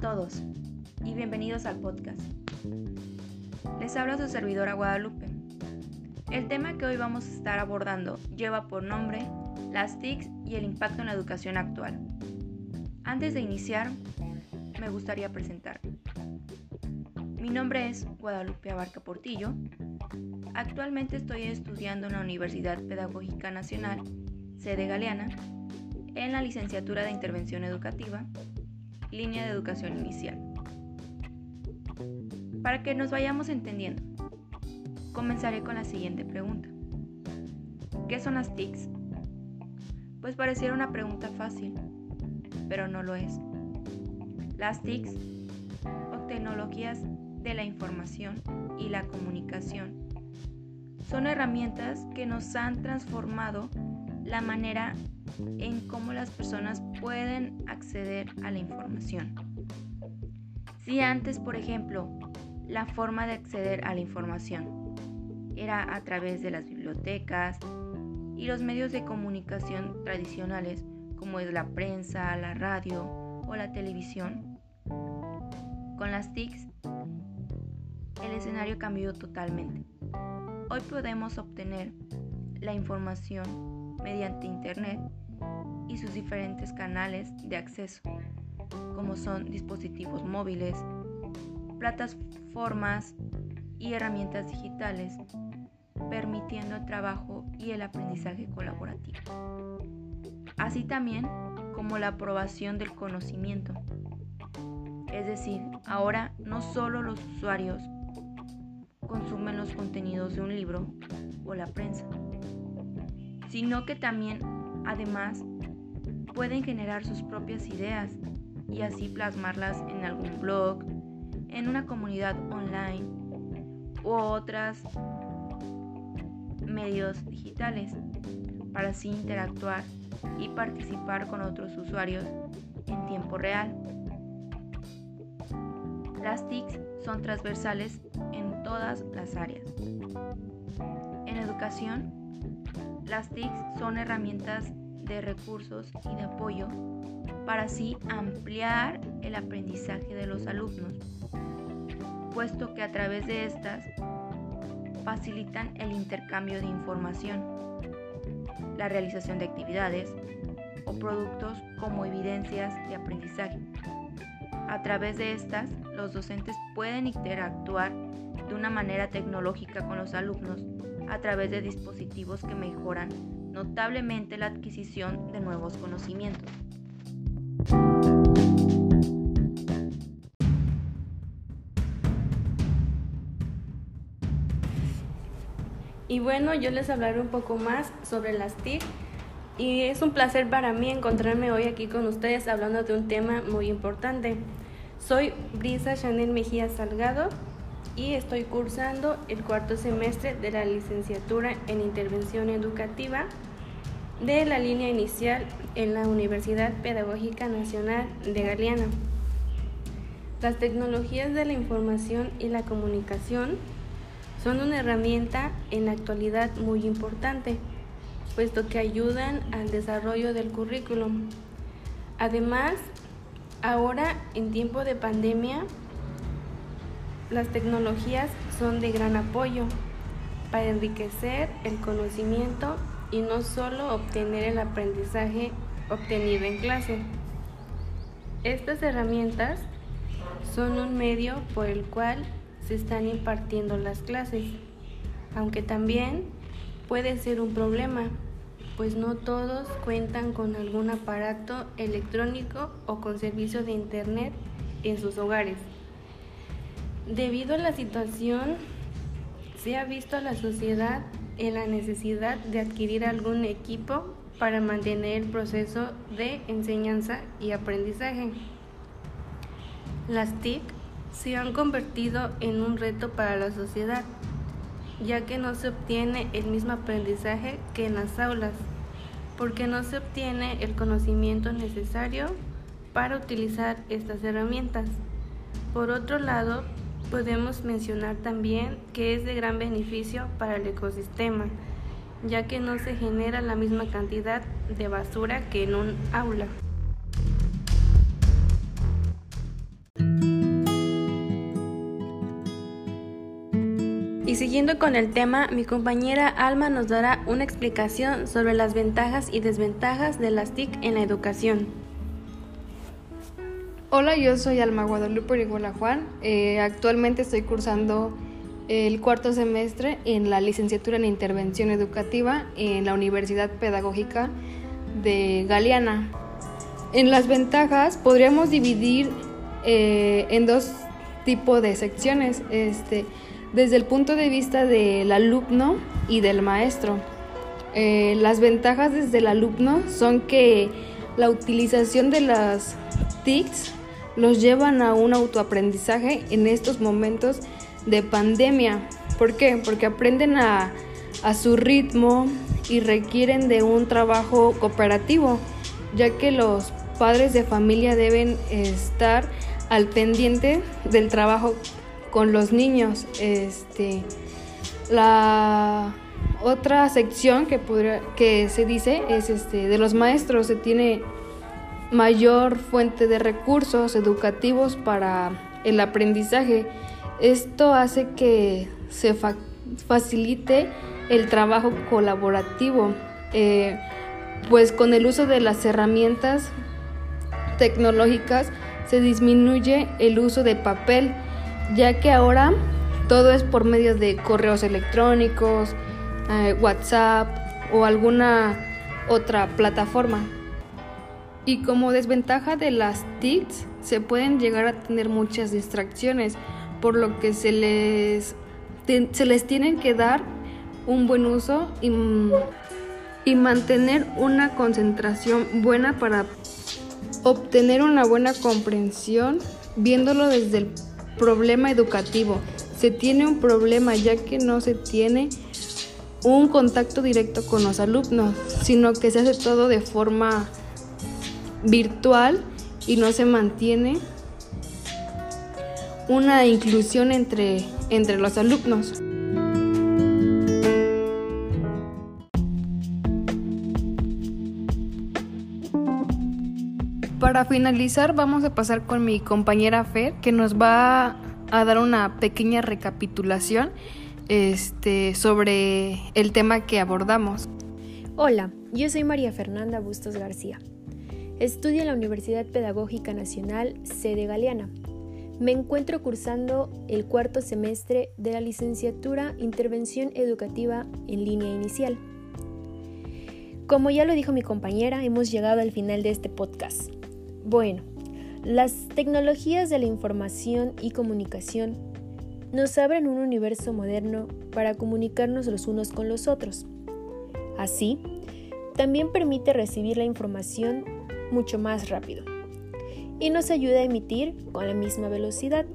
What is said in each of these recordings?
todos y bienvenidos al podcast. Les habla su servidora Guadalupe. El tema que hoy vamos a estar abordando lleva por nombre las TICs y el impacto en la educación actual. Antes de iniciar, me gustaría presentar. Mi nombre es Guadalupe Abarca Portillo. Actualmente estoy estudiando en la Universidad Pedagógica Nacional, sede Galeana, en la licenciatura de Intervención Educativa, línea de educación inicial. Para que nos vayamos entendiendo, comenzaré con la siguiente pregunta. ¿Qué son las TICs? Pues pareciera una pregunta fácil, pero no lo es. Las TICs, o tecnologías de la información y la comunicación, son herramientas que nos han transformado la manera en cómo las personas pueden acceder a la información. Si antes, por ejemplo, la forma de acceder a la información era a través de las bibliotecas y los medios de comunicación tradicionales como es la prensa, la radio o la televisión, con las TICs el escenario cambió totalmente. Hoy podemos obtener la información mediante Internet y sus diferentes canales de acceso, como son dispositivos móviles, plataformas y herramientas digitales, permitiendo el trabajo y el aprendizaje colaborativo. Así también como la aprobación del conocimiento. Es decir, ahora no solo los usuarios consumen los contenidos de un libro o la prensa, sino que también, además, pueden generar sus propias ideas y así plasmarlas en algún blog, en una comunidad online u otros medios digitales para así interactuar y participar con otros usuarios en tiempo real. Las TICs son transversales en todas las áreas. En educación, las TICs son herramientas de recursos y de apoyo para así ampliar el aprendizaje de los alumnos, puesto que a través de estas facilitan el intercambio de información, la realización de actividades o productos como evidencias de aprendizaje. A través de estas, los docentes pueden interactuar de una manera tecnológica con los alumnos a través de dispositivos que mejoran notablemente la adquisición de nuevos conocimientos. Y bueno, yo les hablaré un poco más sobre las TIC y es un placer para mí encontrarme hoy aquí con ustedes hablando de un tema muy importante. Soy Brisa Chanel Mejía Salgado y estoy cursando el cuarto semestre de la licenciatura en Intervención Educativa de la línea inicial en la Universidad Pedagógica Nacional de Galeana. Las tecnologías de la información y la comunicación son una herramienta en la actualidad muy importante, puesto que ayudan al desarrollo del currículum. Además, ahora en tiempo de pandemia, las tecnologías son de gran apoyo para enriquecer el conocimiento y no solo obtener el aprendizaje obtenido en clase. Estas herramientas son un medio por el cual se están impartiendo las clases, aunque también puede ser un problema, pues no todos cuentan con algún aparato electrónico o con servicio de Internet en sus hogares. Debido a la situación, se ha visto a la sociedad en la necesidad de adquirir algún equipo para mantener el proceso de enseñanza y aprendizaje. Las TIC se han convertido en un reto para la sociedad, ya que no se obtiene el mismo aprendizaje que en las aulas, porque no se obtiene el conocimiento necesario para utilizar estas herramientas. Por otro lado, Podemos mencionar también que es de gran beneficio para el ecosistema, ya que no se genera la misma cantidad de basura que en un aula. Y siguiendo con el tema, mi compañera Alma nos dará una explicación sobre las ventajas y desventajas de las TIC en la educación. Hola, yo soy Alma Guadalupe Orihuela Juan. Eh, actualmente estoy cursando el cuarto semestre en la licenciatura en Intervención Educativa en la Universidad Pedagógica de Galeana. En las ventajas podríamos dividir eh, en dos tipos de secciones, este, desde el punto de vista del alumno y del maestro. Eh, las ventajas desde el alumno son que la utilización de las TICs los llevan a un autoaprendizaje en estos momentos de pandemia. ¿Por qué? Porque aprenden a, su ritmo y requieren de un trabajo cooperativo, ya que los padres de familia deben estar al pendiente del trabajo con los niños. Este, la otra sección que, que se dice es este, de los maestros. Se tiene mayor fuente de recursos educativos para el aprendizaje. Esto hace que se facilite el trabajo colaborativo, eh, pues con el uso de las herramientas tecnológicas se disminuye el uso de papel, ya que ahora todo es por medio de correos electrónicos, eh, WhatsApp o alguna otra plataforma. Y como desventaja de las TICs, se pueden llegar a tener muchas distracciones, por lo que se les, se les tienen que dar un buen uso y, y mantener una concentración buena para obtener una buena comprensión viéndolo desde el problema educativo. Se tiene un problema ya que no se tiene un contacto directo con los alumnos, sino que se hace todo de forma virtual y no se mantiene una inclusión entre, entre los alumnos. Para finalizar vamos a pasar con mi compañera Fer que nos va a dar una pequeña recapitulación este, sobre el tema que abordamos. Hola, yo soy María Fernanda Bustos García. Estudio en la Universidad Pedagógica Nacional sede Galeana. Me encuentro cursando el cuarto semestre de la licenciatura Intervención Educativa en línea inicial. Como ya lo dijo mi compañera, hemos llegado al final de este podcast. Bueno, las tecnologías de la información y comunicación nos abren un universo moderno para comunicarnos los unos con los otros. Así, también permite recibir la información mucho más rápido y nos ayuda a emitir con la misma velocidad.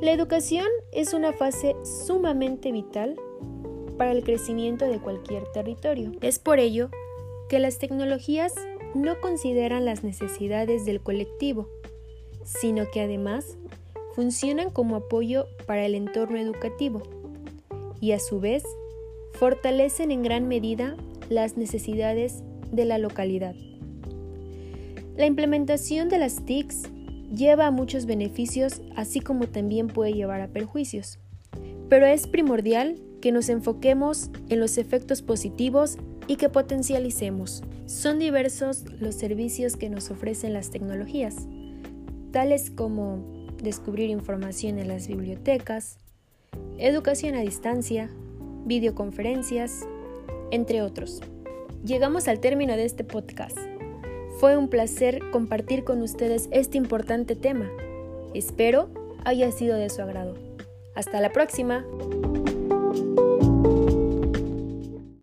La educación es una fase sumamente vital para el crecimiento de cualquier territorio. Es por ello que las tecnologías no consideran las necesidades del colectivo, sino que además funcionan como apoyo para el entorno educativo y a su vez fortalecen en gran medida las necesidades de la localidad. La implementación de las TICs lleva a muchos beneficios, así como también puede llevar a perjuicios. Pero es primordial que nos enfoquemos en los efectos positivos y que potencialicemos. Son diversos los servicios que nos ofrecen las tecnologías, tales como descubrir información en las bibliotecas, educación a distancia, videoconferencias, entre otros. Llegamos al término de este podcast. Fue un placer compartir con ustedes este importante tema. Espero haya sido de su agrado. Hasta la próxima.